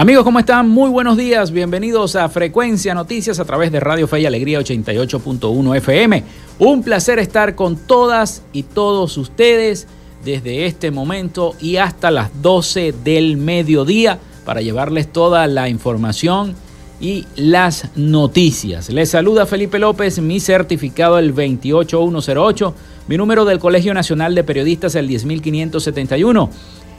Amigos, ¿cómo están? Muy buenos días. Bienvenidos a Frecuencia Noticias a través de Radio Fe y Alegría 88.1 FM. Un placer estar con todas y todos ustedes desde este momento y hasta las 12 del mediodía para llevarles toda la información y las noticias. Les saluda Felipe López, mi certificado el 28108, mi número del Colegio Nacional de Periodistas el 10571.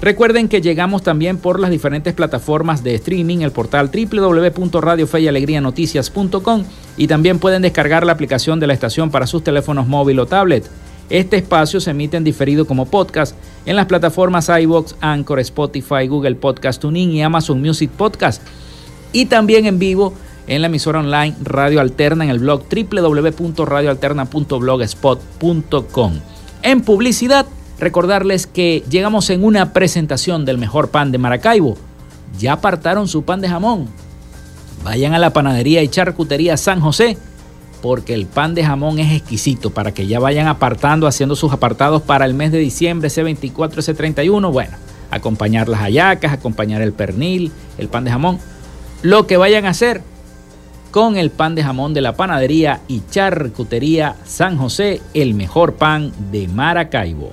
Recuerden que llegamos también por las diferentes plataformas de streaming, el portal www.radiofeyalegrianoticias.com y también pueden descargar la aplicación de la estación para sus teléfonos móvil o tablet. Este espacio se emite en diferido como podcast en las plataformas iBox, Anchor, Spotify, Google Podcast Tuning y Amazon Music Podcast. Y también en vivo en la emisora online Radio Alterna en el blog www.radioalterna.blogspot.com. En publicidad Recordarles que llegamos en una presentación del mejor pan de Maracaibo. Ya apartaron su pan de jamón. Vayan a la panadería y charcutería San José porque el pan de jamón es exquisito para que ya vayan apartando, haciendo sus apartados para el mes de diciembre, ese 24, ese 31. Bueno, acompañar las hallacas, acompañar el pernil, el pan de jamón. Lo que vayan a hacer, con el pan de jamón de la panadería y charcutería San José, el mejor pan de Maracaibo.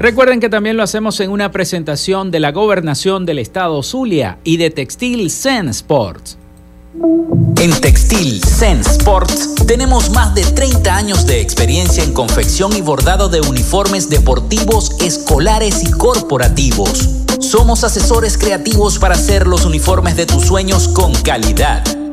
Recuerden que también lo hacemos en una presentación de la gobernación del estado Zulia y de Textil Zen Sports. En Textil Zen Sports tenemos más de 30 años de experiencia en confección y bordado de uniformes deportivos, escolares y corporativos. Somos asesores creativos para hacer los uniformes de tus sueños con calidad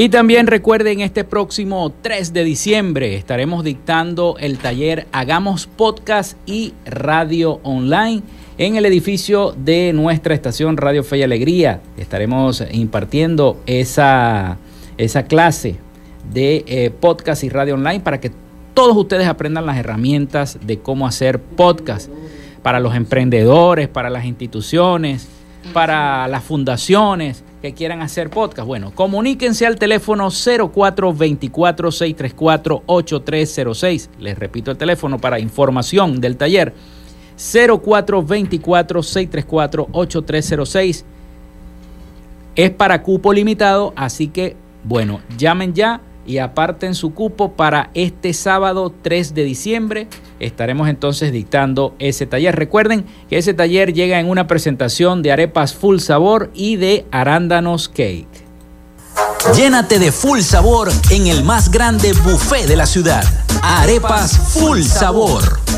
Y también recuerden, este próximo 3 de diciembre estaremos dictando el taller Hagamos Podcast y Radio Online en el edificio de nuestra estación Radio Fe y Alegría. Estaremos impartiendo esa, esa clase de eh, podcast y radio online para que todos ustedes aprendan las herramientas de cómo hacer podcast para los emprendedores, para las instituciones, para las fundaciones que quieran hacer podcast. Bueno, comuníquense al teléfono 0424-634-8306. Les repito el teléfono para información del taller. 0424-634-8306. Es para cupo limitado, así que, bueno, llamen ya y aparten su cupo para este sábado 3 de diciembre. Estaremos entonces dictando ese taller. Recuerden que ese taller llega en una presentación de arepas full sabor y de arándanos cake. Llénate de full sabor en el más grande buffet de la ciudad. Arepas Full Sabor.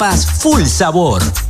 arepas full sabor.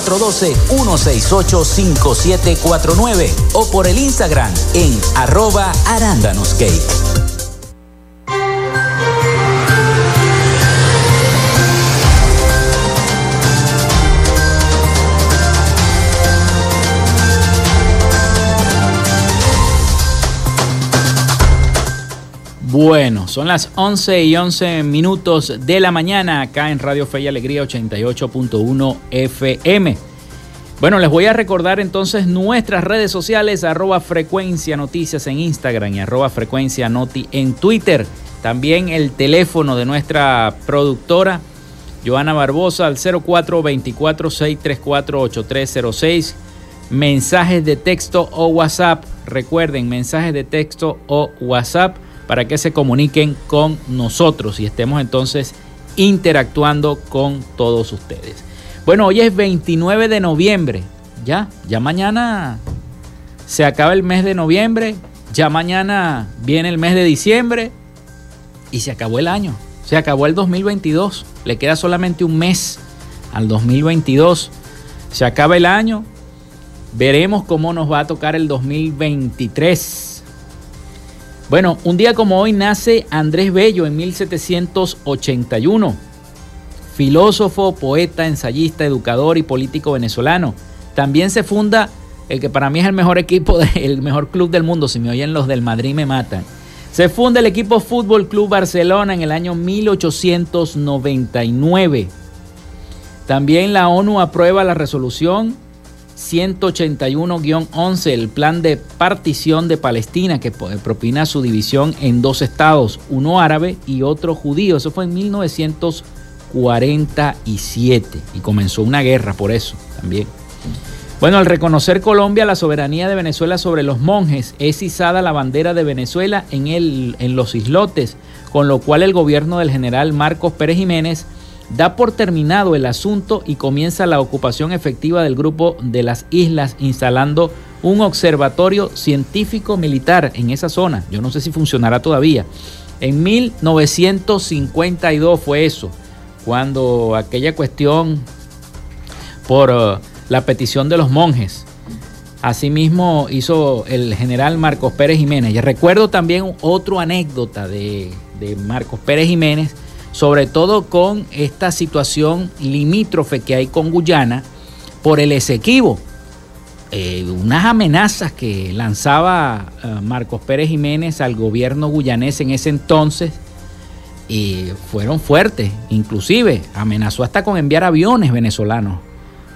0412-168-5749 o por el Instagram en arroba arándanoscake. Bueno, son las 11 y 11 minutos de la mañana acá en Radio Fe y Alegría 88.1 FM. Bueno, les voy a recordar entonces nuestras redes sociales, arroba frecuencia noticias en Instagram y arroba frecuencia noti en Twitter. También el teléfono de nuestra productora, Joana Barbosa, al 0424-634-8306. Mensajes de texto o WhatsApp. Recuerden, mensajes de texto o WhatsApp para que se comuniquen con nosotros y estemos entonces interactuando con todos ustedes. Bueno, hoy es 29 de noviembre, ya, ya mañana se acaba el mes de noviembre, ya mañana viene el mes de diciembre y se acabó el año, se acabó el 2022, le queda solamente un mes al 2022, se acaba el año, veremos cómo nos va a tocar el 2023 bueno, un día como hoy nace Andrés Bello en 1781, filósofo, poeta, ensayista, educador y político venezolano. También se funda el que para mí es el mejor equipo, el mejor club del mundo, si me oyen los del Madrid me matan. Se funda el equipo Fútbol Club Barcelona en el año 1899. También la ONU aprueba la resolución 181-11, el plan de partición de Palestina que propina su división en dos estados, uno árabe y otro judío. Eso fue en 1947 y comenzó una guerra por eso también. Bueno, al reconocer Colombia la soberanía de Venezuela sobre los monjes, es izada la bandera de Venezuela en, el, en los islotes, con lo cual el gobierno del general Marcos Pérez Jiménez da por terminado el asunto y comienza la ocupación efectiva del grupo de las islas instalando un observatorio científico militar en esa zona. Yo no sé si funcionará todavía. En 1952 fue eso, cuando aquella cuestión por uh, la petición de los monjes. Asimismo hizo el general Marcos Pérez Jiménez. Y recuerdo también otra anécdota de, de Marcos Pérez Jiménez sobre todo con esta situación limítrofe que hay con Guyana por el Esequibo. Eh, unas amenazas que lanzaba eh, Marcos Pérez Jiménez al gobierno guyanés en ese entonces y fueron fuertes, inclusive amenazó hasta con enviar aviones venezolanos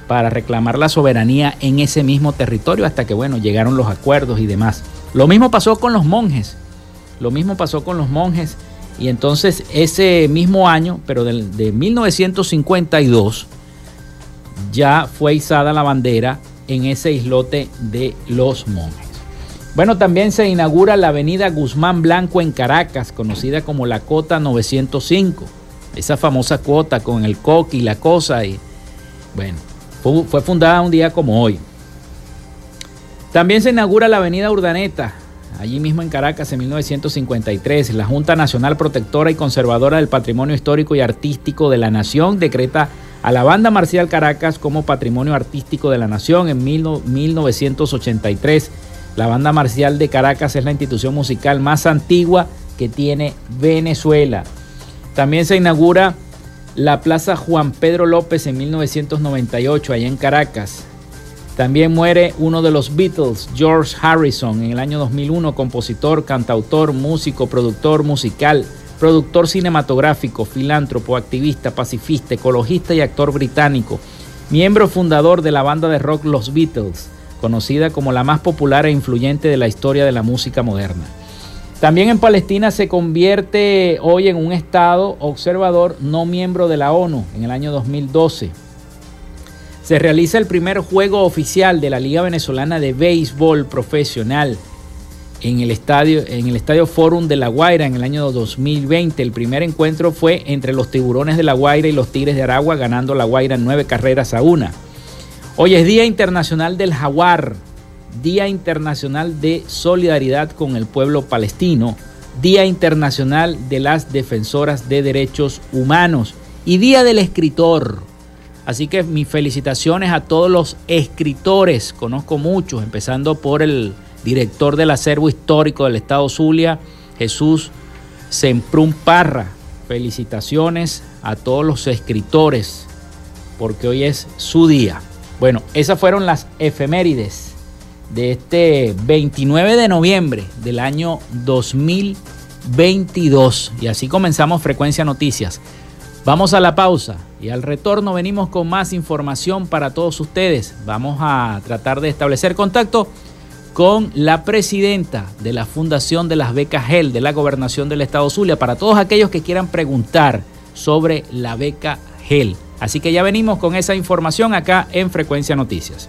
para reclamar la soberanía en ese mismo territorio hasta que bueno, llegaron los acuerdos y demás. Lo mismo pasó con los monjes. Lo mismo pasó con los monjes y entonces ese mismo año, pero de, 1952, ya fue izada la bandera en ese islote de los monjes. Bueno, también se inaugura la avenida Guzmán Blanco en Caracas, conocida como la Cota 905. Esa famosa cuota con el coqui y la cosa. Y, bueno, fue fundada un día como hoy. También se inaugura la avenida Urdaneta, allí mismo en Caracas en 1953. La Junta Nacional Protectora y Conservadora del Patrimonio Histórico y Artístico de la Nación decreta a la Banda Marcial Caracas como Patrimonio Artístico de la Nación en 1983. La Banda Marcial de Caracas es la institución musical más antigua que tiene Venezuela. También se inaugura la Plaza Juan Pedro López en 1998, allá en Caracas. También muere uno de los Beatles, George Harrison, en el año 2001, compositor, cantautor, músico, productor musical, productor cinematográfico, filántropo, activista, pacifista, ecologista y actor británico, miembro fundador de la banda de rock Los Beatles, conocida como la más popular e influyente de la historia de la música moderna. También en Palestina se convierte hoy en un estado observador no miembro de la ONU en el año 2012 se realiza el primer juego oficial de la Liga Venezolana de Béisbol Profesional en el estadio, en el estadio Forum de La Guaira en el año 2020. El primer encuentro fue entre los tiburones de La Guaira y los Tigres de Aragua, ganando La Guaira nueve carreras a una. Hoy es Día Internacional del Jaguar, Día Internacional de Solidaridad con el Pueblo Palestino, Día Internacional de las Defensoras de Derechos Humanos y Día del Escritor. Así que mis felicitaciones a todos los escritores, conozco muchos, empezando por el director del acervo histórico del Estado Zulia, Jesús Semprún Parra. Felicitaciones a todos los escritores, porque hoy es su día. Bueno, esas fueron las efemérides de este 29 de noviembre del año 2022. Y así comenzamos Frecuencia Noticias. Vamos a la pausa y al retorno venimos con más información para todos ustedes. Vamos a tratar de establecer contacto con la presidenta de la Fundación de las Becas GEL de la Gobernación del Estado Zulia para todos aquellos que quieran preguntar sobre la beca GEL. Así que ya venimos con esa información acá en Frecuencia Noticias.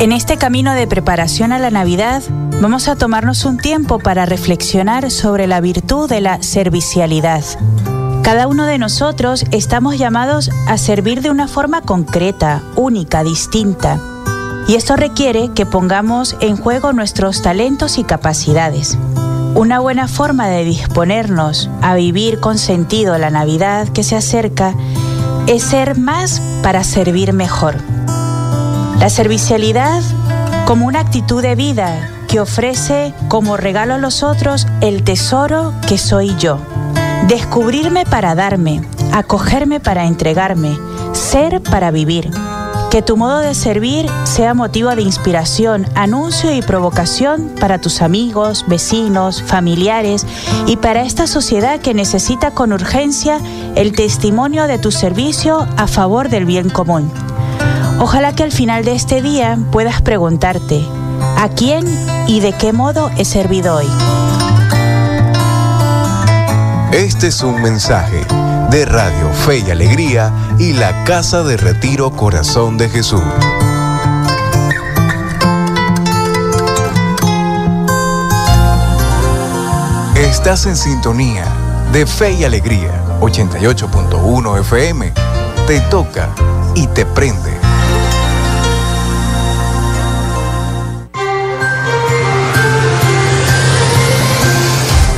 En este camino de preparación a la Navidad, vamos a tomarnos un tiempo para reflexionar sobre la virtud de la servicialidad. Cada uno de nosotros estamos llamados a servir de una forma concreta, única, distinta. Y esto requiere que pongamos en juego nuestros talentos y capacidades. Una buena forma de disponernos a vivir con sentido la Navidad que se acerca es ser más para servir mejor. La servicialidad como una actitud de vida que ofrece como regalo a los otros el tesoro que soy yo. Descubrirme para darme, acogerme para entregarme, ser para vivir. Que tu modo de servir sea motivo de inspiración, anuncio y provocación para tus amigos, vecinos, familiares y para esta sociedad que necesita con urgencia el testimonio de tu servicio a favor del bien común. Ojalá que al final de este día puedas preguntarte, ¿a quién y de qué modo he servido hoy? Este es un mensaje de Radio Fe y Alegría y la Casa de Retiro Corazón de Jesús. Estás en sintonía de Fe y Alegría 88.1 FM. Te toca y te prende.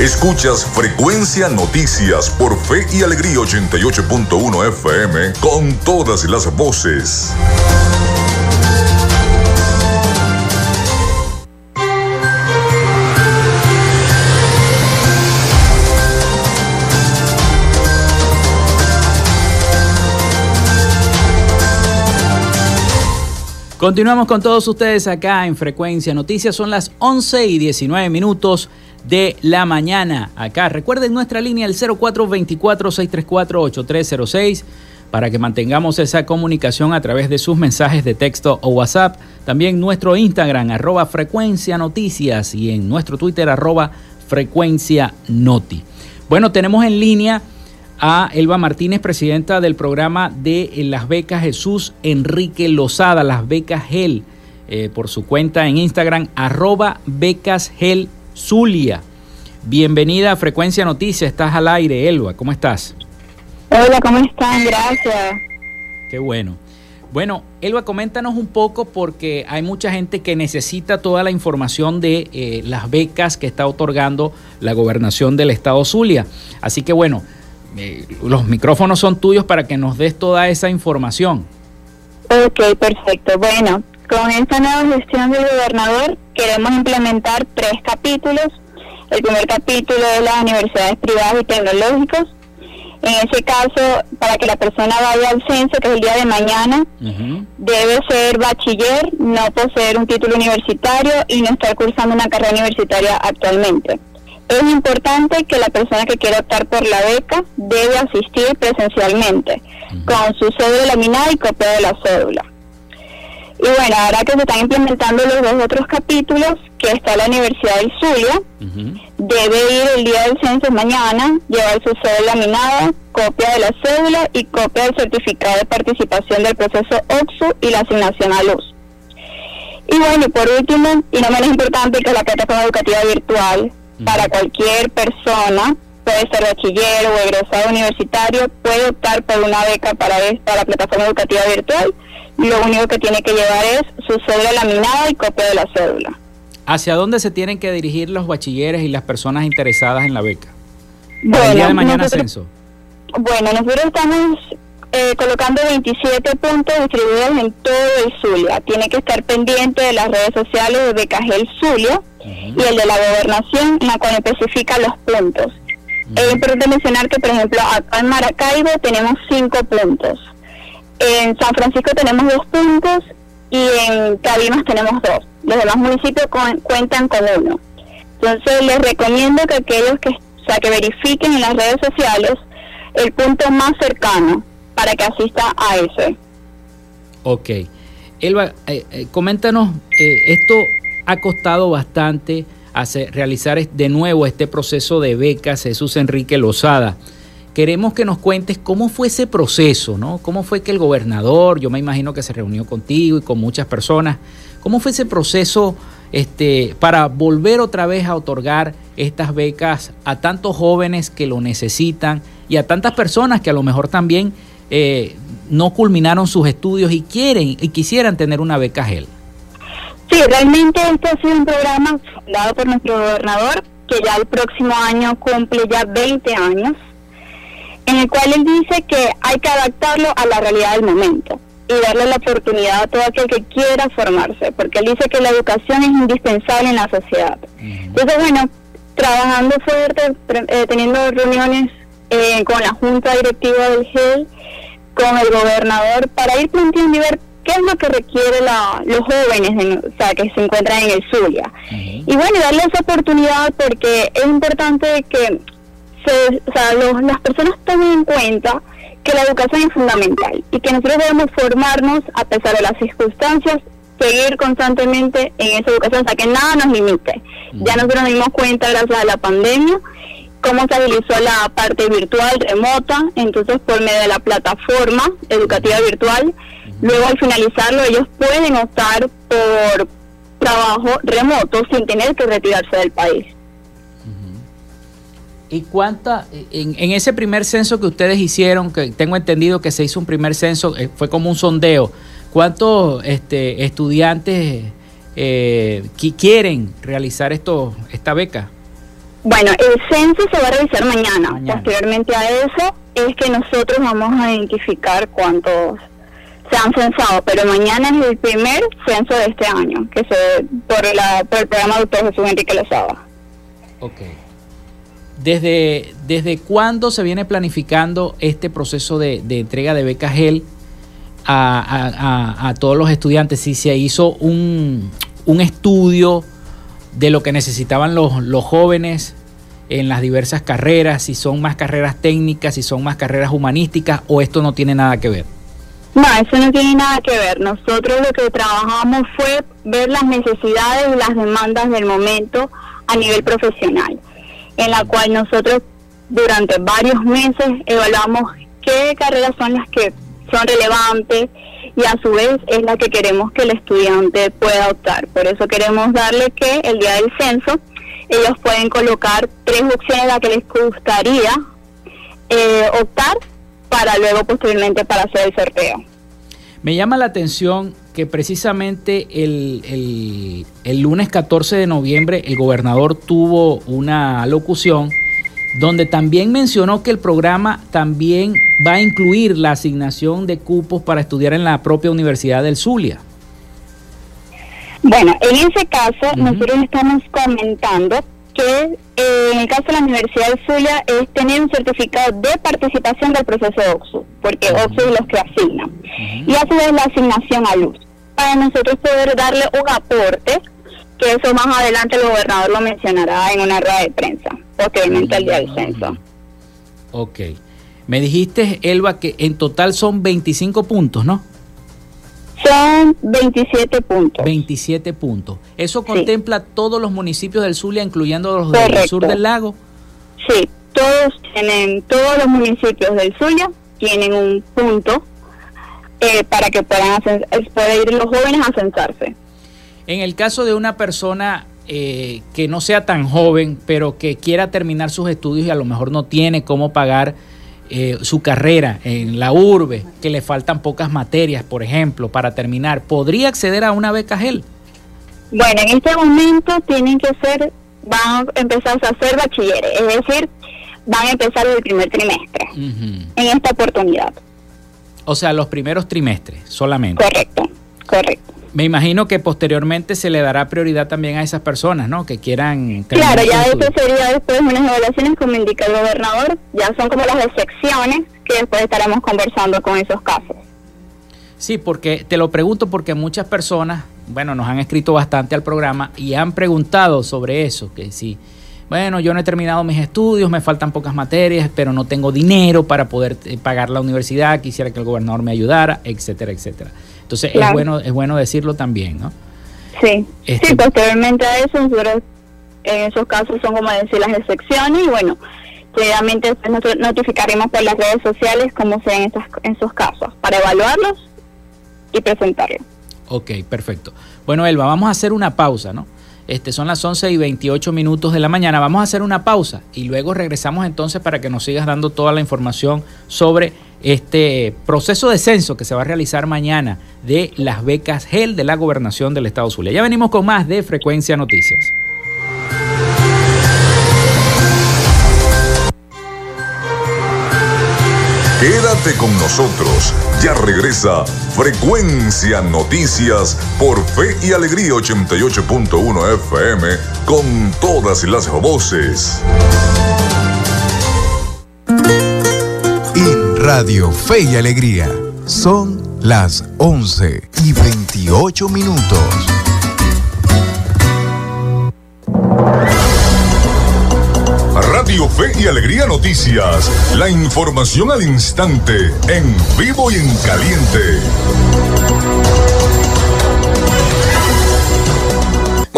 Escuchas Frecuencia Noticias por Fe y Alegría 88.1 FM con todas las voces. Continuamos con todos ustedes acá en Frecuencia Noticias. Son las 11 y 19 minutos de la mañana. Acá recuerden nuestra línea el 0424-634-8306 para que mantengamos esa comunicación a través de sus mensajes de texto o WhatsApp. También nuestro Instagram arroba frecuencia noticias y en nuestro Twitter arroba frecuencia noti. Bueno, tenemos en línea a Elba Martínez, presidenta del programa de las becas Jesús Enrique Lozada, las becas GEL, eh, por su cuenta en Instagram, arroba becas GEL Zulia. Bienvenida a Frecuencia Noticias, estás al aire, Elba, ¿cómo estás? Hola, ¿cómo están? Gracias. Qué bueno. Bueno, Elba, coméntanos un poco porque hay mucha gente que necesita toda la información de eh, las becas que está otorgando la gobernación del estado Zulia. Así que bueno, eh, los micrófonos son tuyos para que nos des toda esa información. Ok, perfecto. Bueno, con esta nueva gestión del gobernador queremos implementar tres capítulos. El primer capítulo es las universidades privadas y tecnológicos. En ese caso, para que la persona vaya al censo, que es el día de mañana, debe ser bachiller, no poseer un título universitario y no estar cursando una carrera universitaria actualmente. Es importante que la persona que quiera optar por la beca debe asistir presencialmente, con su cédula laminada y copia de la cédula. Y bueno, ahora que se están implementando los dos otros capítulos, que está la Universidad del Zulia, debe ir el día del censo mañana, llevar su cédula laminada, copia de la cédula y copia del certificado de participación del proceso OXU y la asignación a luz. Y bueno, y por último, y no menos importante, que la plataforma educativa virtual, para cualquier persona, puede ser bachiller o egresado universitario, puede optar por una beca para, esta, la plataforma educativa virtual. Lo único que tiene que llevar es su cédula laminada y copia de la cédula. ¿Hacia dónde se tienen que dirigir los bachilleres y las personas interesadas en la beca? Bueno, el día de mañana censo. Bueno, nosotros estamos eh, colocando 27 puntos distribuidos en todo el Zulia. Tiene que estar pendiente de las redes sociales de Becagel Zulia y el de la gobernación, en la cual especifica los puntos. Es importante mencionar que, por ejemplo, acá en Maracaibo tenemos 5 puntos. En San Francisco tenemos 2 puntos y en Cabimas tenemos 2. Los demás municipios cuentan con uno. Entonces les recomiendo que aquellos que, sea, que verifiquen en las redes sociales el punto más cercano para que asista a ese. Ok. Elba, eh, eh, coméntanos, eh, esto ha costado bastante hacer, realizar de nuevo este proceso de becas Jesús Enrique Lozada. Queremos que nos cuentes cómo fue ese proceso, ¿no? ¿Cómo fue que el gobernador, yo me imagino que se reunió contigo y con muchas personas, cómo fue ese proceso este, para volver otra vez a otorgar estas becas a tantos jóvenes que lo necesitan y a tantas personas que a lo mejor también eh, no culminaron sus estudios y quieren y quisieran tener una beca GEL. Sí, realmente este ha sido un programa dado por nuestro gobernador que ya el próximo año cumple ya 20 años, en el cual él dice que hay que adaptarlo a la realidad del momento y darle la oportunidad a todo aquel que quiera formarse, porque él dice que la educación es indispensable en la sociedad. Entonces, bueno, trabajando fuerte, eh, teniendo reuniones eh, con la Junta Directiva del GEL, con el gobernador para ir planteando y ver qué es lo que requiere la, los jóvenes o sea, que se encuentran en el Zulia. Y bueno, darle esa oportunidad porque es importante que se, o sea, las personas tomen en cuenta que la educación es fundamental y que nosotros debemos formarnos a pesar de las circunstancias, seguir constantemente en esa educación, o sea, que nada nos limite. Ya nosotros nos dimos cuenta gracias a la pandemia cómo se habilitó la parte virtual remota, entonces por medio de la plataforma educativa virtual, luego al finalizarlo ellos pueden optar por trabajo remoto sin tener que retirarse del país. ¿Y cuánta, en, ese primer censo que ustedes hicieron, que tengo entendido que se hizo un primer censo, eh, fue como un sondeo, ¿cuántos este, estudiantes eh, quieren realizar esto, esta beca? Bueno, el censo se va a realizar mañana. Posteriormente a eso es que nosotros vamos a identificar cuántos se han censado, pero mañana es el primer censo de este año, que se por, la, por el programa Doctor Jesús Enrique Lozada. Ok. ¿Desde, ¿Desde cuándo se viene planificando este proceso de, entrega de becas GEL a, todos los estudiantes? Si se hizo un, un estudio de lo que necesitaban los, los jóvenes en las diversas carreras, si son más carreras técnicas, si son más carreras humanísticas, o esto no tiene nada que ver? No, eso no tiene nada que ver. Nosotros lo que trabajamos fue ver las necesidades y las demandas del momento a nivel profesional, en la cual nosotros durante varios meses evaluamos qué carreras son las que son relevantes y a su vez es la que queremos que el estudiante pueda optar. Por eso queremos darle que el día del censo ellos pueden colocar tres opciones a las que les gustaría eh, optar para luego posteriormente para hacer el sorteo. Me llama la atención que precisamente el, el, lunes 14 de noviembre el gobernador tuvo una locución donde también mencionó que el programa también va a incluir la asignación de cupos para estudiar en la propia Universidad del Zulia. Bueno, en ese caso nosotros estamos comentando que eh, en el caso de la Universidad de Zulia es tener un certificado de participación del proceso de OXU, porque OXU es los que asignan. Y a su vez la asignación a luz, para nosotros poder darle un aporte, que eso más adelante el gobernador lo mencionará en una rueda de prensa, posteriormente al día del censo. Ok. Me dijiste, Elba, que en total son 25 puntos, ¿no? Son 27 puntos. 27 puntos. ¿Eso contempla todos los municipios del Zulia, incluyendo los del sur del lago? Sí, todos tienen, todos los municipios del Zulia tienen un punto eh, para que puedan, ir los jóvenes a censarse. En el caso de una persona eh, que no sea tan joven, pero que quiera terminar sus estudios y a lo mejor no tiene cómo pagar eh, su carrera en la urbe, que le faltan pocas materias, por ejemplo, para terminar, ¿podría acceder a una beca GEL? Bueno, en este momento tienen que ser, van a empezar a hacer bachilleres, es decir, van a empezar el primer trimestre en esta oportunidad. O sea, los primeros trimestres solamente. Correcto, correcto. Me imagino que posteriormente se le dará prioridad también a esas personas, ¿no? Que quieran... Claro, ya eso sería después unas evaluaciones como indica el gobernador, ya son como las excepciones que después estaremos conversando con esos casos. Sí, porque te lo pregunto porque muchas personas, bueno, nos han escrito bastante al programa y han preguntado sobre eso, que si, bueno, yo no he terminado mis estudios, me faltan pocas materias, pero no tengo dinero para poder eh, pagar la universidad, quisiera que el gobernador me ayudara, etcétera, etcétera. Entonces es bueno es bueno decirlo también, ¿no? Sí, este sí, posteriormente a eso, nosotros en esos casos son como decir las excepciones y bueno, previamente nosotros notificaremos por las redes sociales cómo se ven en esos casos para evaluarlos y presentarlos. Ok, perfecto. Bueno, Elba, vamos a hacer una pausa, ¿no? Este, son las 11 y 28 minutos de la mañana. Vamos a hacer una pausa y luego regresamos entonces para que nos sigas dando toda la información sobre este proceso de censo que se va a realizar mañana de las becas GEL de la gobernación del Estado Zulia. Ya venimos con más de Frecuencia Noticias. Quédate con nosotros. Ya regresa Frecuencia Noticias por Fe y Alegría 88.1 FM con todas las voces. Radio Fe y Alegría son las 11 y 28 minutos. Radio Fe y Alegría Noticias. La información al instante, en vivo y en caliente.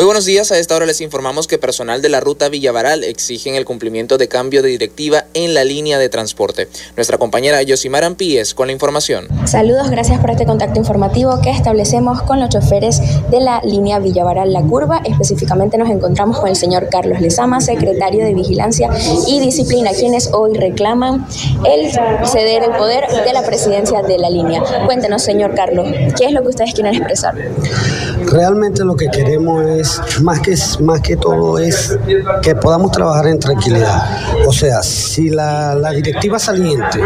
Muy buenos días, a esta hora les informamos que personal de la ruta Villavaral exigen el cumplimiento de cambio de directiva en la línea de transporte. Nuestra compañera Yosimar Ampíes con la información. Saludos, gracias por este contacto informativo que establecemos con los choferes de la línea Villavaral La Curva. Específicamente nos encontramos con el señor Carlos Lezama, secretario de Vigilancia y Disciplina, quienes hoy reclaman el ceder el poder de la presidencia de la línea. Cuéntenos, señor Carlos, ¿qué es lo que ustedes quieren expresar? Realmente lo que queremos es, más que, más que todo, es que podamos trabajar en tranquilidad. O sea, si la, la directiva saliente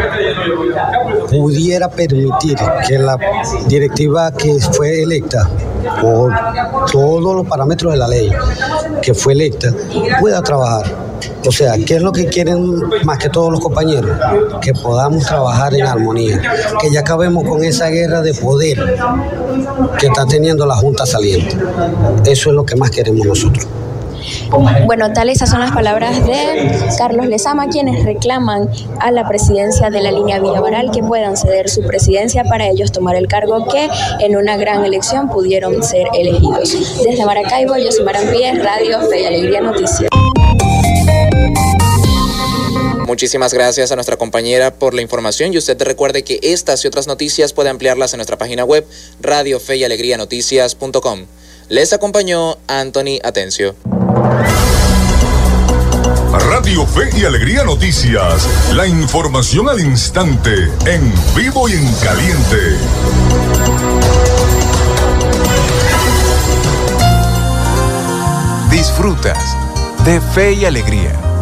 pudiera permitir que la directiva que fue electa por todos los parámetros de la ley que fue electa pueda trabajar o sea, ¿qué es lo que quieren más que todos los compañeros? Que podamos trabajar en armonía, que ya acabemos con esa guerra de poder que está teniendo la Junta saliente. Eso es lo que más queremos nosotros. Bueno, tales son las palabras de Carlos Lezama, quienes reclaman a la presidencia de la línea Villavaral que puedan ceder su presidencia para ellos tomar el cargo que en una gran elección pudieron ser elegidos. Desde Maracaibo, yo soy Marampié, Radio Fe y Alegría Noticias. Muchísimas gracias a nuestra compañera por la información y usted recuerde que estas y otras noticias puede ampliarlas en nuestra página web radio fe y alegría noticias.com. Les acompañó Anthony Atencio. Radio Fe y Alegría Noticias. La información al instante, en vivo y en caliente. Disfrutas de Fe y Alegría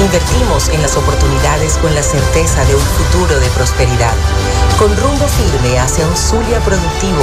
Invertimos en las oportunidades con la certeza de un futuro de prosperidad, con rumbo firme hacia un Zulia productivo,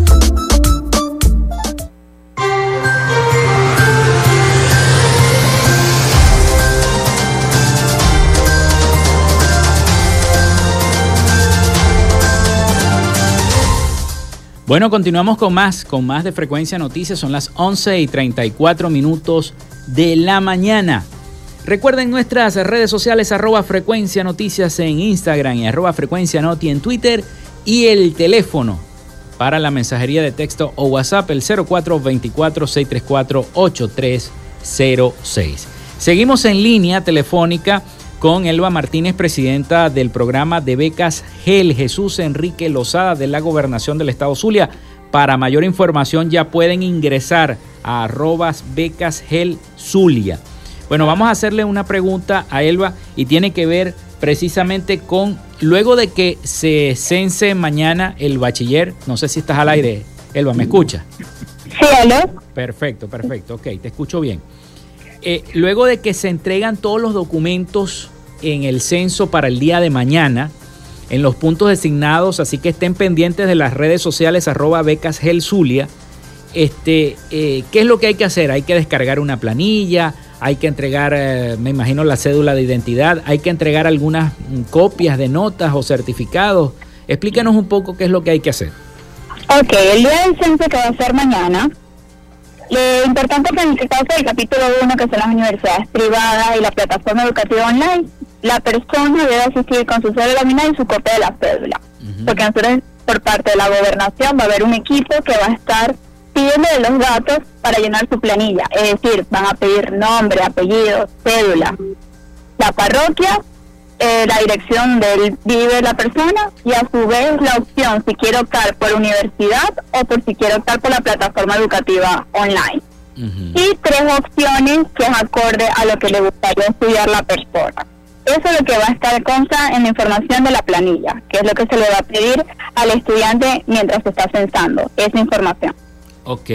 Bueno, continuamos con más, con más de Frecuencia Noticias. Son las 11 y 34 minutos de la mañana. Recuerden nuestras redes sociales arroba Frecuencia Noticias en Instagram y arroba Frecuencia Noti en Twitter y el teléfono para la mensajería de texto o WhatsApp el 0424-634-8306. Seguimos en línea telefónica con Elba Martínez, presidenta del programa de becas GEL, Jesús Enrique Lozada de la Gobernación del Estado Zulia. Para mayor información ya pueden ingresar a arrobas becas GEL Zulia. Bueno, vamos a hacerle una pregunta a Elba y tiene que ver precisamente con, luego de que se cense mañana el bachiller, no sé si estás al aire, Elba, ¿me escucha? Sí, ¿aló? Perfecto, perfecto, ok, te escucho bien. Eh, luego de que se entregan todos los documentos en el censo para el día de mañana, en los puntos designados, así que estén pendientes de las redes sociales arroba becas este, eh, ¿qué es lo que hay que hacer? Hay que descargar una planilla, hay que entregar, eh, me imagino, la cédula de identidad, hay que entregar algunas mm, copias de notas o certificados. Explícanos un poco qué es lo que hay que hacer. Ok, el día del censo que va a ser mañana, lo importante es que en el caso del capítulo 1, que son las universidades privadas y la plataforma educativa online, la persona debe asistir con su cédula laminada y su copia de la cédula. Porque nosotros, por parte de la gobernación, va a haber un equipo que va a estar pidiendo los datos para llenar su planilla. Es decir, van a pedir nombre, apellido, cédula, la parroquia, eh, la dirección del vive la persona y a su vez la opción si quiere optar por universidad o por si quiere optar por la plataforma educativa online. Y tres opciones que es acorde a lo que le gustaría estudiar la persona. Eso es lo que va a estar consta en la información de la planilla, que es lo que se le va a pedir al estudiante mientras está censando, esa información. Ok.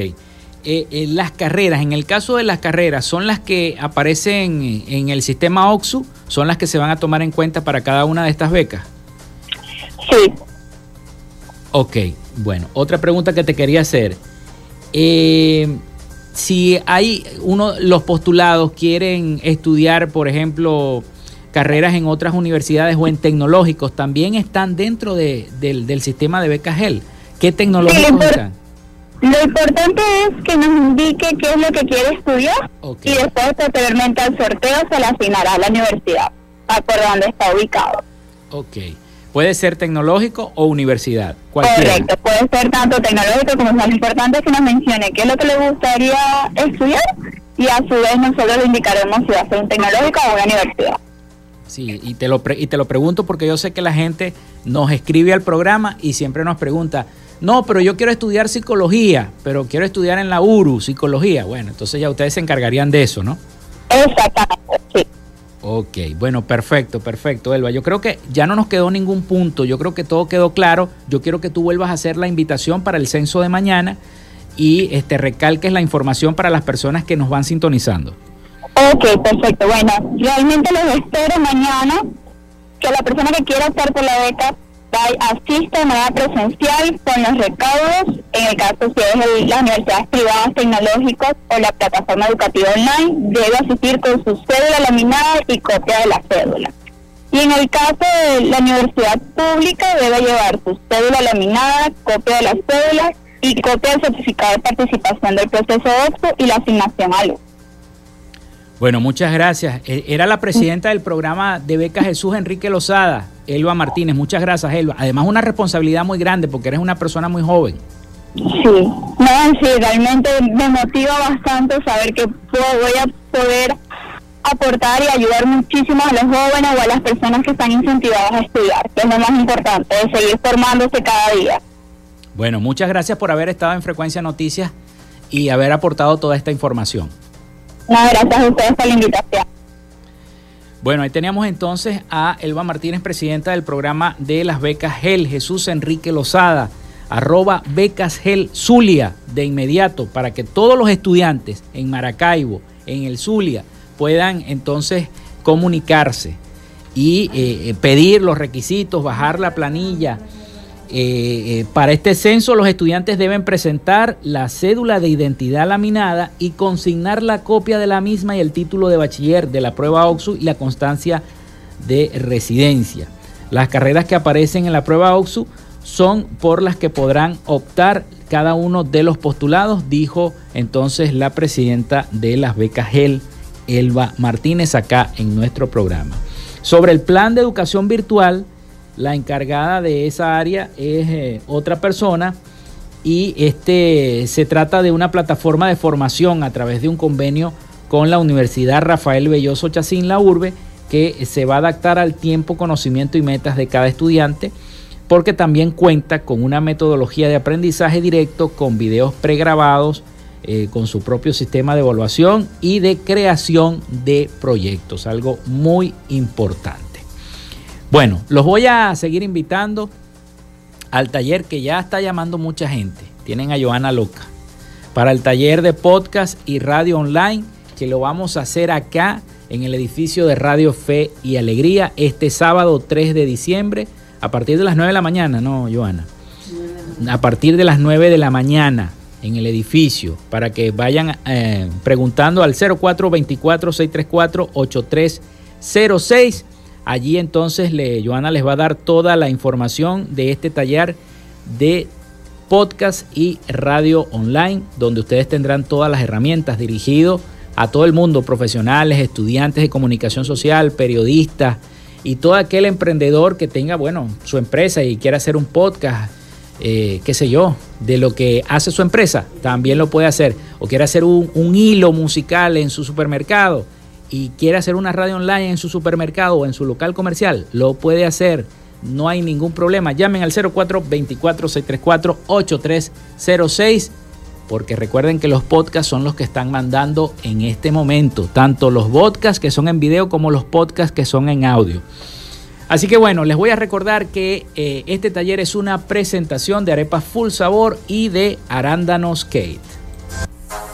Eh, eh, las carreras, en el caso de las carreras, ¿son las que aparecen en el sistema OXU? ¿Son las que se van a tomar en cuenta para cada una de estas becas? Sí. Ok, bueno, otra pregunta que te quería hacer. Eh, si hay uno, los postulados quieren estudiar, por ejemplo, carreras en otras universidades o en tecnológicos, también están dentro de, del, sistema de becas GEL. ¿Qué tecnológicos están? Lo importante es que nos indique qué es lo que quiere estudiar y después posteriormente al sorteo se le asignará a la universidad, acuerdo a donde está ubicado. Ok. Puede ser tecnológico o universidad. Correcto, puede ser tanto tecnológico como. Lo importante es que nos mencione qué es lo que le gustaría estudiar y a su vez nosotros le indicaremos si va a ser un tecnológico o una universidad. Sí, y te, lo y te lo pregunto porque yo sé que la gente nos escribe al programa y siempre nos pregunta, no, pero yo quiero estudiar psicología, pero quiero estudiar en la URU, psicología. Bueno, entonces ya ustedes se encargarían de eso, ¿no? Exactamente, sí. Ok, bueno, perfecto, perfecto, Elba. Yo creo que ya no nos quedó ningún punto, yo creo que todo quedó claro. Yo quiero que tú vuelvas a hacer la invitación para el censo de mañana y este, recalques la información para las personas que nos van sintonizando. Ok, perfecto. Bueno, realmente los espero mañana que la persona que quiera optar por la beca asista de manera presencial con los recaudos, en el caso si es las universidades privadas tecnológicas o la plataforma educativa online, debe asistir con su cédula laminada y copia de la cédula. Y en el caso de la universidad pública, debe llevar su cédula laminada, copia de la cédula y copia del certificado de participación del proceso OXO y la asignación a luz. Bueno, muchas gracias. E, era la presidenta del programa de becas Jesús Enrique Lozada, Elba Martínez. Muchas gracias, Elba. Además, una responsabilidad muy grande porque eres una persona muy joven. Sí, no, sí, realmente me motiva bastante saber que voy a poder aportar y ayudar muchísimo a los jóvenes o a las personas que están incentivadas a estudiar, que es lo más importante, de seguir formándose cada día. Bueno, muchas gracias por haber estado en Frecuencia Noticias y haber aportado toda esta información gracias a ustedes por la invitación. Bueno, ahí teníamos entonces a Elba Martínez, presidenta del programa de las becas GEL, Jesús Enrique Lozada, arroba becas GEL Zulia de inmediato para que todos los estudiantes en Maracaibo, en el Zulia, puedan entonces comunicarse y eh, eh, pedir los requisitos, bajar la planilla, eh, eh, para este censo los estudiantes deben presentar la cédula de identidad laminada y consignar la copia de la misma y el título de bachiller de la prueba OXU y la constancia de residencia. Las carreras que aparecen en la prueba OXU son por las que podrán optar cada uno de los postulados, dijo entonces la presidenta de las becas GEL, Elba Martínez, acá en nuestro programa. Sobre el plan de educación virtual, la encargada de esa área es eh, otra persona y este se trata de una plataforma de formación a través de un convenio con la Universidad Rafael Belloso Chacín La Urbe que se va a adaptar al tiempo, conocimiento y metas de cada estudiante porque también cuenta con una metodología de aprendizaje directo con videos pregrabados, eh, con su propio sistema de evaluación y de creación de proyectos, algo muy importante. Bueno, los voy a seguir invitando al taller que ya está llamando mucha gente. Tienen a Joana Loca para el taller de podcast y radio online que lo vamos a hacer acá en el edificio de Radio Fe y Alegría este sábado 3 de diciembre a partir de las 9 de la mañana, ¿no, Joana? A partir de las 9 de la mañana en el edificio para que vayan eh, preguntando al 0424-634-8306. Allí entonces Joana les va a dar toda la información de este taller de podcast y radio online, donde ustedes tendrán todas las herramientas dirigido a todo el mundo, profesionales, estudiantes de comunicación social, periodistas, y todo aquel emprendedor que tenga, bueno, su empresa y quiera hacer un podcast, eh, qué sé yo, de lo que hace su empresa, también lo puede hacer. O quiere hacer un hilo musical en su supermercado y quiere hacer una radio online en su supermercado o en su local comercial, lo puede hacer. No hay ningún problema. Llamen al 0424-634-8306 porque recuerden que los podcasts son los que están mandando en este momento, tanto los podcasts que son en video como los podcasts que son en audio. Así que bueno, les voy a recordar que eh, este taller es una presentación de arepas full sabor y de arándanos Kate.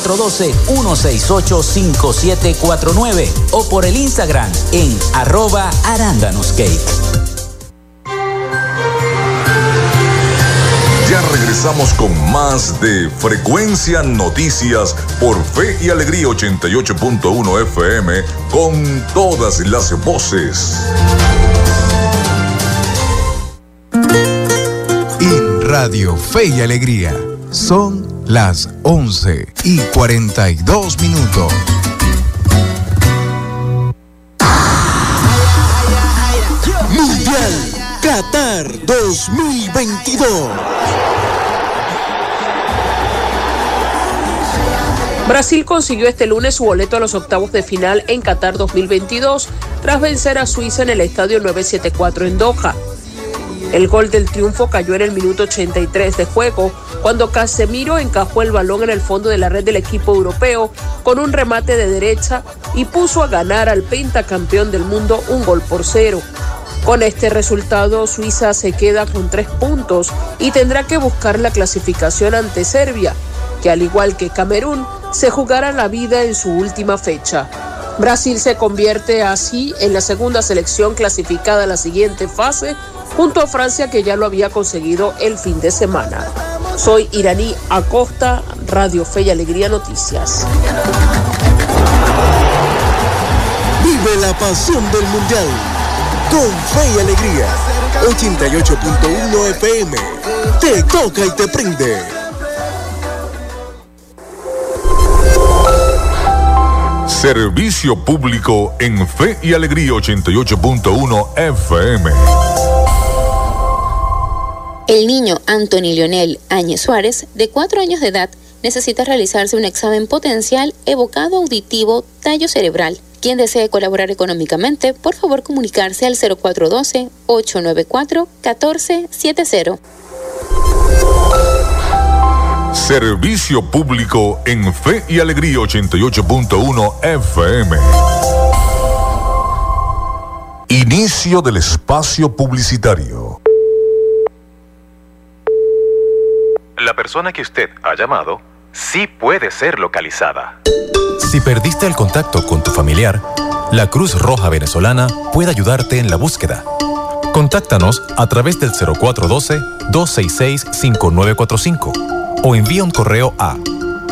0412-168-5749 o por el Instagram en arroba arándanoscake. Ya regresamos con más de Frecuencia Noticias por Fe y Alegría 88.1 FM con todas las voces. En Radio Fe y Alegría son las 11 y 42 minutos. Mundial Qatar 2022. Brasil consiguió este lunes su boleto a los octavos de final en Qatar 2022 tras vencer a Suiza en el estadio 974 en Doha. El gol del triunfo cayó en el minuto 83 de juego, cuando Casemiro encajó el balón en el fondo de la red del equipo europeo con un remate de derecha y puso a ganar al pentacampeón del mundo un gol por cero. Con este resultado, Suiza se queda con tres puntos y tendrá que buscar la clasificación ante Serbia, que al igual que Camerún, se jugará la vida en su última fecha. Brasil se convierte así en la segunda selección clasificada a la siguiente fase, junto a Francia que ya lo había conseguido el fin de semana. Soy Iraní Acosta, Radio Fe y Alegría Noticias. Vive la pasión del Mundial con Fe y Alegría. 88.1 FM. Te toca y te prende. Servicio público en Fe y Alegría 88.1 FM. El niño Anthony Leonel Áñez Suárez, de cuatro años de edad, necesita realizarse un examen potencial evocado auditivo tallo cerebral. Quien desee colaborar económicamente, por favor comunicarse al 0412-894-1470. Servicio público en Fe y Alegría 88.1 FM. Inicio del espacio publicitario. La persona que usted ha llamado sí puede ser localizada. Si perdiste el contacto con tu familiar, la Cruz Roja Venezolana puede ayudarte en la búsqueda. Contáctanos a través del 0412-266-5945 o envía un correo a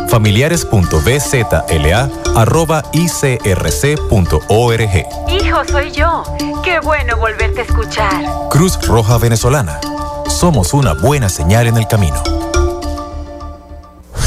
familiares.bzla.icrc.org. Hijo, soy yo. Qué bueno volverte a escuchar. Cruz Roja Venezolana. Somos una buena señal en el camino.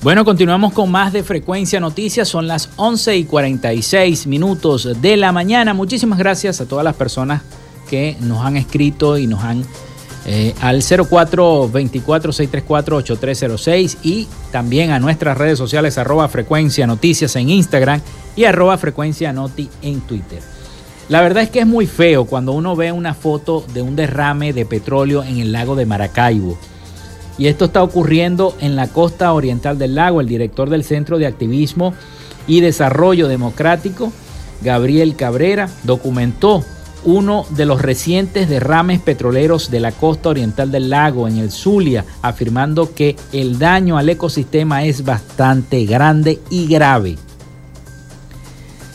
Bueno, continuamos con más de Frecuencia Noticias. Son las 11 y 46 minutos de la mañana. Muchísimas gracias a todas las personas que nos han escrito y nos han eh, al 0424-634-8306 y también a nuestras redes sociales arroba Frecuencia Noticias en Instagram y arroba Frecuencia Noti en Twitter. La verdad es que es muy feo cuando uno ve una foto de un derrame de petróleo en el lago de Maracaibo y esto está ocurriendo en la costa oriental del lago. El director del Centro de Activismo y Desarrollo Democrático, Gabriel Cabrera, documentó uno de los recientes derrames petroleros de la costa oriental del lago en el Zulia, afirmando que el daño al ecosistema es bastante grande y grave.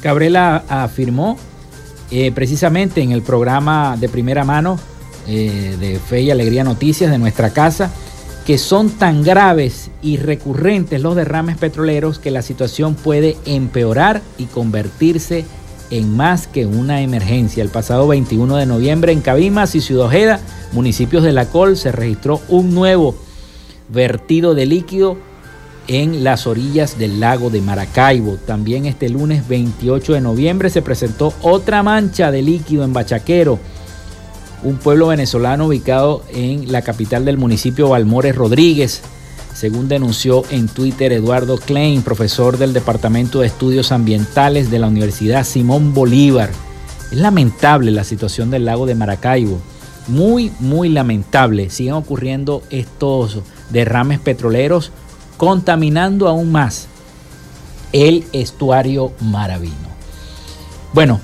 Cabrera afirmó eh, precisamente en el programa de primera mano eh, de Fe y Alegría Noticias de nuestra casa que son tan graves y recurrentes los derrames petroleros que la situación puede empeorar y convertirse en más que una emergencia. El pasado 21 de noviembre en Cabimas y Ciudad Ojeda, municipios de La Col, se registró un nuevo vertido de líquido en las orillas del lago de Maracaibo. También este lunes 28 de noviembre se presentó otra mancha de líquido en Bachaquero un pueblo venezolano ubicado en la capital del municipio Valmores Rodríguez, según denunció en Twitter Eduardo Klein, profesor del Departamento de Estudios Ambientales de la Universidad Simón Bolívar. Es lamentable la situación del lago de Maracaibo, muy, muy lamentable. Siguen ocurriendo estos derrames petroleros contaminando aún más el estuario maravino. Bueno,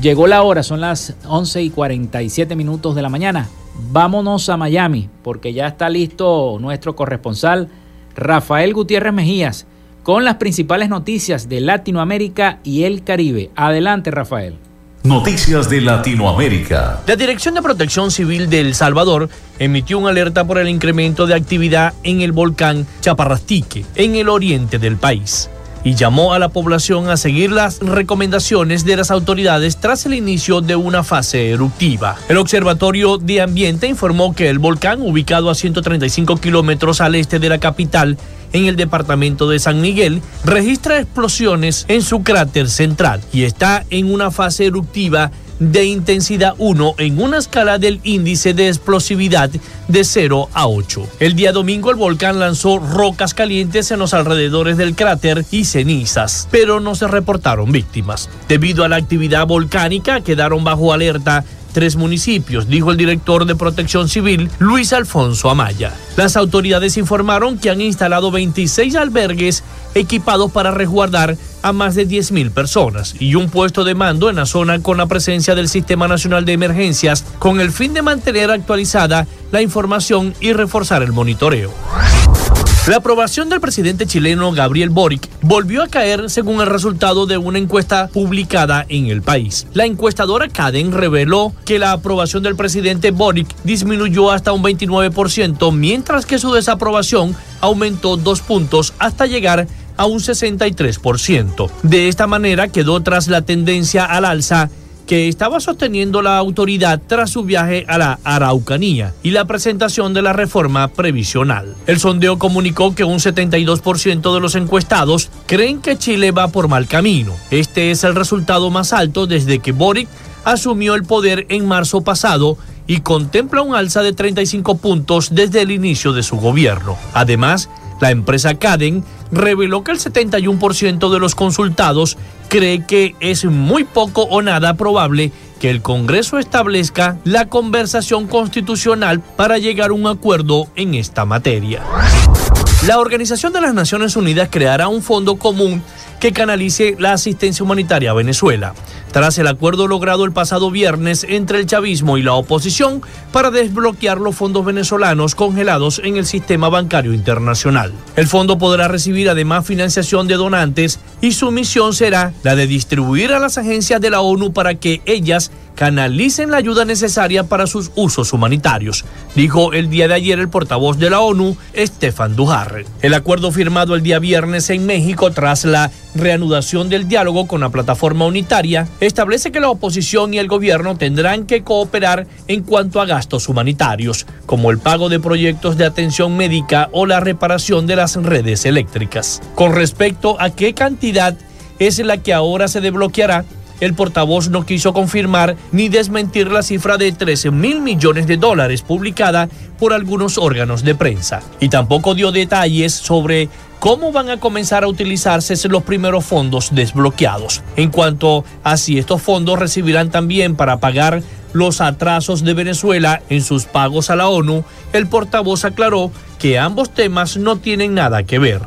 Llegó la hora, son las 11 y 47 minutos de la mañana. Vámonos a Miami, porque ya está listo nuestro corresponsal Rafael Gutiérrez Mejías con las principales noticias de Latinoamérica y el Caribe. Adelante, Rafael. Noticias de Latinoamérica. La Dirección de Protección Civil de El Salvador emitió una alerta por el incremento de actividad en el volcán Chaparrastique, en el oriente del país y llamó a la población a seguir las recomendaciones de las autoridades tras el inicio de una fase eruptiva. El Observatorio de Ambiente informó que el volcán, ubicado a 135 kilómetros al este de la capital, en el departamento de San Miguel, registra explosiones en su cráter central y está en una fase eruptiva de intensidad 1 en una escala del índice de explosividad de 0 a 8. El día domingo el volcán lanzó rocas calientes en los alrededores del cráter y cenizas, pero no se reportaron víctimas. Debido a la actividad volcánica quedaron bajo alerta tres municipios, dijo el director de Protección Civil, Luis Alfonso Amaya. Las autoridades informaron que han instalado 26 albergues equipados para resguardar a más de 10.000 personas y un puesto de mando en la zona con la presencia del Sistema Nacional de Emergencias con el fin de mantener actualizada la información y reforzar el monitoreo. La aprobación del presidente chileno Gabriel Boric volvió a caer según el resultado de una encuesta publicada en el país. La encuestadora Caden reveló que la aprobación del presidente Boric disminuyó hasta un 29%, mientras que su desaprobación aumentó dos puntos hasta llegar a un 63%. De esta manera quedó tras la tendencia al alza que estaba sosteniendo la autoridad tras su viaje a la Araucanía y la presentación de la reforma previsional. El sondeo comunicó que un 72% de los encuestados creen que Chile va por mal camino. Este es el resultado más alto desde que Boric asumió el poder en marzo pasado y contempla un alza de 35 puntos desde el inicio de su gobierno. Además, la empresa Caden reveló que el 71% de los consultados cree que es muy poco o nada probable que el Congreso establezca la conversación constitucional para llegar a un acuerdo en esta materia. La Organización de las Naciones Unidas creará un fondo común que canalice la asistencia humanitaria a Venezuela tras el acuerdo logrado el pasado viernes entre el chavismo y la oposición para desbloquear los fondos venezolanos congelados en el sistema bancario internacional. El fondo podrá recibir además financiación de donantes y su misión será la de distribuir a las agencias de la ONU para que ellas canalicen la ayuda necesaria para sus usos humanitarios, dijo el día de ayer el portavoz de la ONU, Stefan Dujarre. El acuerdo firmado el día viernes en México tras la reanudación del diálogo con la plataforma unitaria establece que la oposición y el gobierno tendrán que cooperar en cuanto a gastos humanitarios, como el pago de proyectos de atención médica o la reparación de las redes eléctricas. Con respecto a qué cantidad es la que ahora se desbloqueará, el portavoz no quiso confirmar ni desmentir la cifra de 13 mil millones de dólares publicada por algunos órganos de prensa. Y tampoco dio detalles sobre cómo van a comenzar a utilizarse los primeros fondos desbloqueados. En cuanto a si estos fondos recibirán también para pagar los atrasos de Venezuela en sus pagos a la ONU, el portavoz aclaró que ambos temas no tienen nada que ver.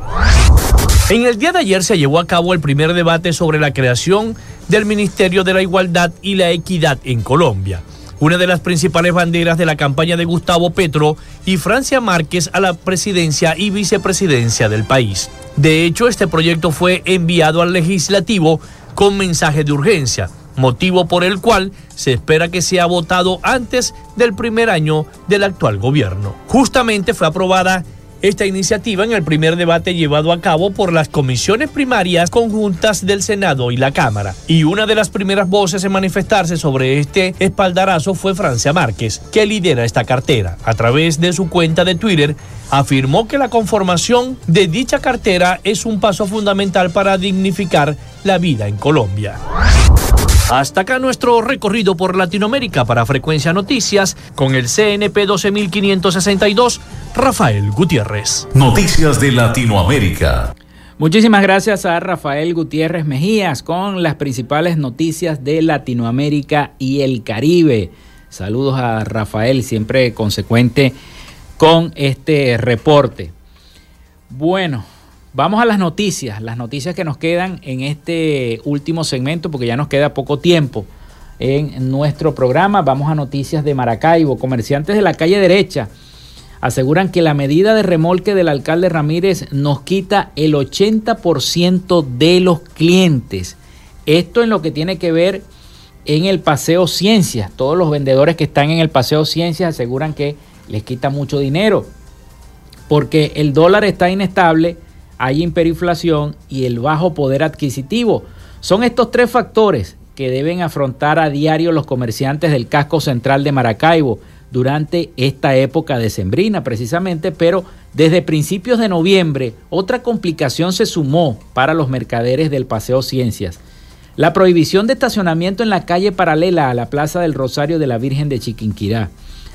En el día de ayer se llevó a cabo el primer debate sobre la creación del Ministerio de la Igualdad y la Equidad en Colombia, una de las principales banderas de la campaña de Gustavo Petro y Francia Márquez a la presidencia y vicepresidencia del país. De hecho, este proyecto fue enviado al legislativo con mensaje de urgencia, motivo por el cual se espera que sea votado antes del primer año del actual gobierno. Justamente fue aprobada esta iniciativa en el primer debate llevado a cabo por las comisiones primarias conjuntas del Senado y la Cámara. Y una de las primeras voces en manifestarse sobre este espaldarazo fue Francia Márquez, que lidera esta cartera. A través de su cuenta de Twitter, afirmó que la conformación de dicha cartera es un paso fundamental para dignificar la vida en Colombia. Hasta acá nuestro recorrido por Latinoamérica para Frecuencia Noticias con el CNP 12562, Rafael Gutiérrez. Noticias de Latinoamérica. Muchísimas gracias a Rafael Gutiérrez Mejías con las principales noticias de Latinoamérica y el Caribe. Saludos a Rafael, siempre consecuente con este reporte. Bueno, Vamos a las noticias, las noticias que nos quedan en este último segmento, porque ya nos queda poco tiempo en nuestro programa. Vamos a noticias de Maracaibo. Comerciantes de la calle derecha aseguran que la medida de remolque del alcalde Ramírez nos quita el 80% de los clientes. Esto en lo que tiene que ver en el Paseo Ciencias. Todos los vendedores que están en el Paseo Ciencias aseguran que les quita mucho dinero porque el dólar está inestable hay hiperinflación y el bajo poder adquisitivo. Son estos tres factores que deben afrontar a diario los comerciantes del casco central de Maracaibo durante esta época decembrina precisamente, pero desde principios de noviembre otra complicación se sumó para los mercaderes del Paseo Ciencias. La prohibición de estacionamiento en la calle paralela a la Plaza del Rosario de la Virgen de Chiquinquirá.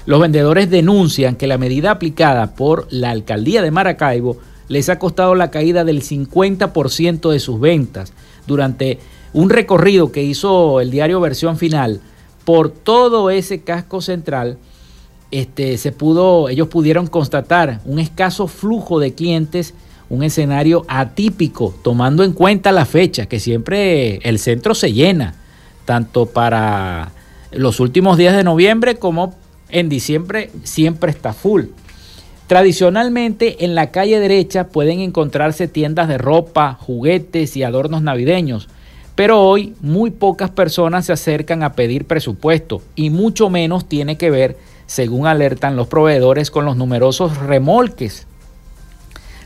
Los vendedores denuncian que la medida aplicada por la alcaldía de Maracaibo les ha costado la caída del 50% de sus ventas durante un recorrido que hizo el diario Versión Final por todo ese casco central. Este, se pudo, ellos pudieron constatar un escaso flujo de clientes, un escenario atípico, tomando en cuenta la fecha, que siempre el centro se llena, tanto para los últimos días de noviembre como en diciembre siempre está full. Tradicionalmente en la calle derecha pueden encontrarse tiendas de ropa, juguetes y adornos navideños, pero hoy muy pocas personas se acercan a pedir presupuesto y mucho menos tiene que ver, según alertan los proveedores, con los numerosos remolques.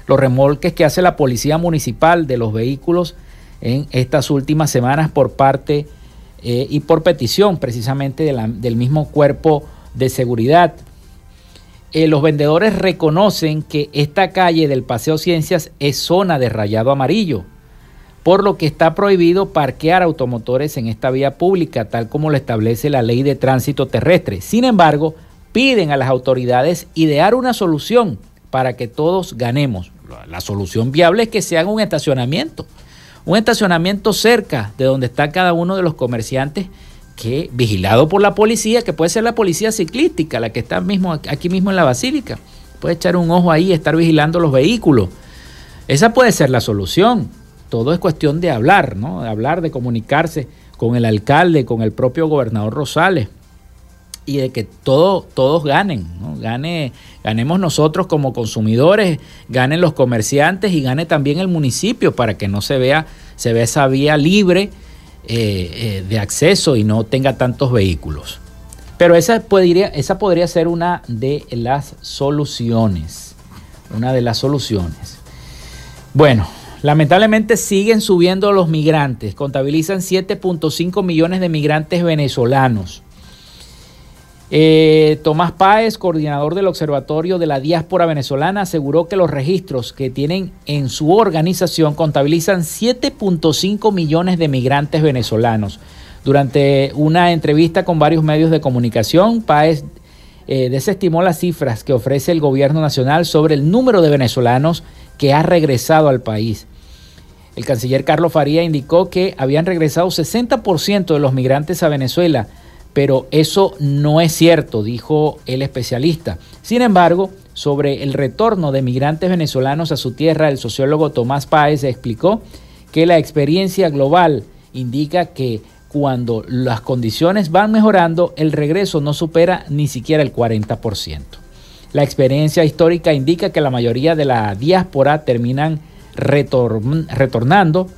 Los remolques que hace la Policía Municipal de los vehículos en estas últimas semanas por parte eh, y por petición precisamente del mismo cuerpo de seguridad eh, los vendedores reconocen que esta calle del Paseo Ciencias es zona de rayado amarillo, por lo que está prohibido parquear automotores en esta vía pública, tal como lo establece la ley de tránsito terrestre. Sin embargo, piden a las autoridades idear una solución para que todos ganemos. La solución viable es que se haga un estacionamiento, un estacionamiento cerca de donde está cada uno de los comerciantes que vigilado por la policía, que puede ser la policía ciclística, la que está mismo, aquí mismo en la basílica. Puede echar un ojo ahí, estar vigilando los vehículos. Esa puede ser la solución. Todo es cuestión de hablar, ¿no? De hablar, de comunicarse con el alcalde, con el propio gobernador Rosales y de que todo, todos ganen, ¿no? Gane, ganemos nosotros como consumidores, ganen los comerciantes y gane también el municipio para que no se vea, se vea esa vía libre eh, eh, de acceso y no tenga tantos vehículos. Pero esa podría, esa podría ser una de las soluciones. Una de las soluciones. Bueno, lamentablemente siguen subiendo los migrantes. Contabilizan 7.5 millones de migrantes venezolanos. Eh, Tomás Páez, coordinador del Observatorio de la Diáspora Venezolana, aseguró que los registros que tienen en su organización contabilizan 7.5 millones de migrantes venezolanos. Durante una entrevista con varios medios de comunicación, Páez eh, desestimó las cifras que ofrece el gobierno nacional sobre el número de venezolanos que ha regresado al país. El canciller Carlos Faría indicó que habían regresado 60% de los migrantes a Venezuela, pero eso no es cierto, dijo el especialista. Sin embargo, sobre el retorno de migrantes venezolanos a su tierra, el sociólogo Tomás Páez explicó que la experiencia global indica que cuando las condiciones van mejorando, el regreso no supera ni siquiera el 40%. La experiencia histórica indica que la mayoría de la diáspora terminan retornando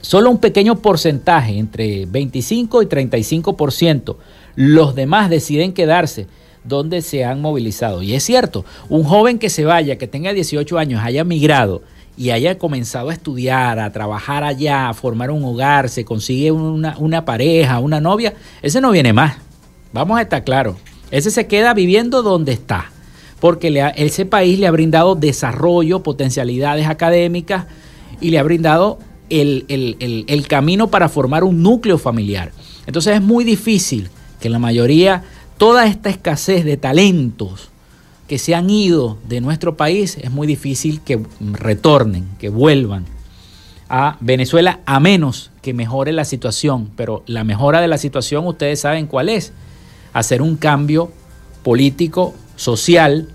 Solo un pequeño porcentaje, entre 25 y 35%, los demás deciden quedarse donde se han movilizado. Y es cierto, un joven que se vaya, que tenga 18 años, haya migrado y haya comenzado a estudiar, a trabajar allá, a formar un hogar, se consigue una, pareja, una novia, ese no viene más. Vamos a estar claros. Ese se queda viviendo donde está, porque ese país le ha brindado desarrollo, potencialidades académicas y le ha brindado el, camino para formar un núcleo familiar. Entonces es muy difícil que la mayoría, toda esta escasez de talentos que se han ido de nuestro país, es muy difícil que retornen, que vuelvan a Venezuela, a menos que mejore la situación. Pero la mejora de la situación, ustedes saben cuál es, hacer un cambio político, social,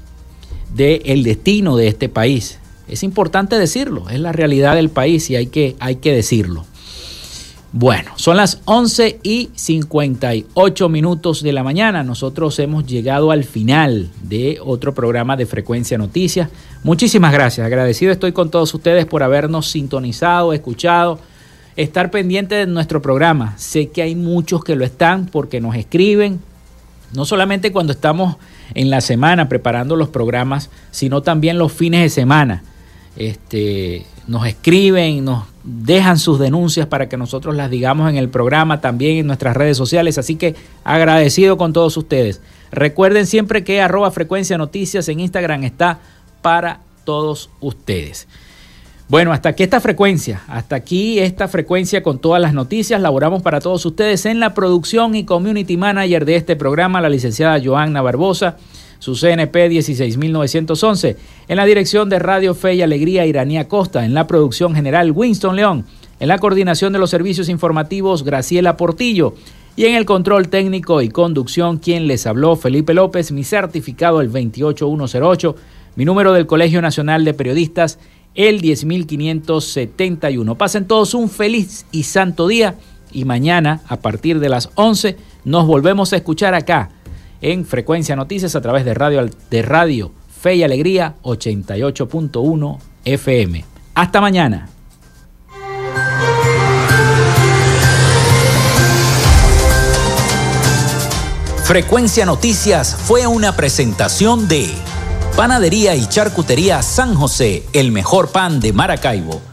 del el destino de este país. Es importante decirlo, es la realidad del país y hay que, hay que decirlo. Bueno, son las 11 y 58 minutos de la mañana. Nosotros hemos llegado al final de otro programa de Frecuencia Noticias. Muchísimas gracias. Agradecido estoy con todos ustedes por habernos sintonizado, escuchado, estar pendiente de nuestro programa. Sé que hay muchos que lo están porque nos escriben, no solamente cuando estamos en la semana preparando los programas, sino también los fines de semana este, nos escriben, nos dejan sus denuncias para que nosotros las digamos en el programa, también en nuestras redes sociales. Así que agradecido con todos ustedes. Recuerden siempre que arroba frecuencia noticias en Instagram está para todos ustedes. Bueno, hasta aquí esta frecuencia, hasta aquí esta frecuencia con todas las noticias. Laboramos para todos ustedes en la producción y community manager de este programa, la licenciada Joanna Barbosa su CNP 16911, en la dirección de Radio Fe y Alegría Iranía Costa, en la producción general Winston León, en la coordinación de los servicios informativos Graciela Portillo. Y en el control técnico y conducción quien les habló Felipe López, mi certificado el 28108, mi número del Colegio Nacional de Periodistas el 10571. Pasen todos un feliz y santo día. Y mañana a partir de las 11 nos volvemos a escuchar acá en Frecuencia Noticias a través de Radio, de radio Fe y Alegría 88.1 FM. Hasta mañana. Frecuencia Noticias fue una presentación de Panadería y Charcutería San José, el mejor pan de Maracaibo.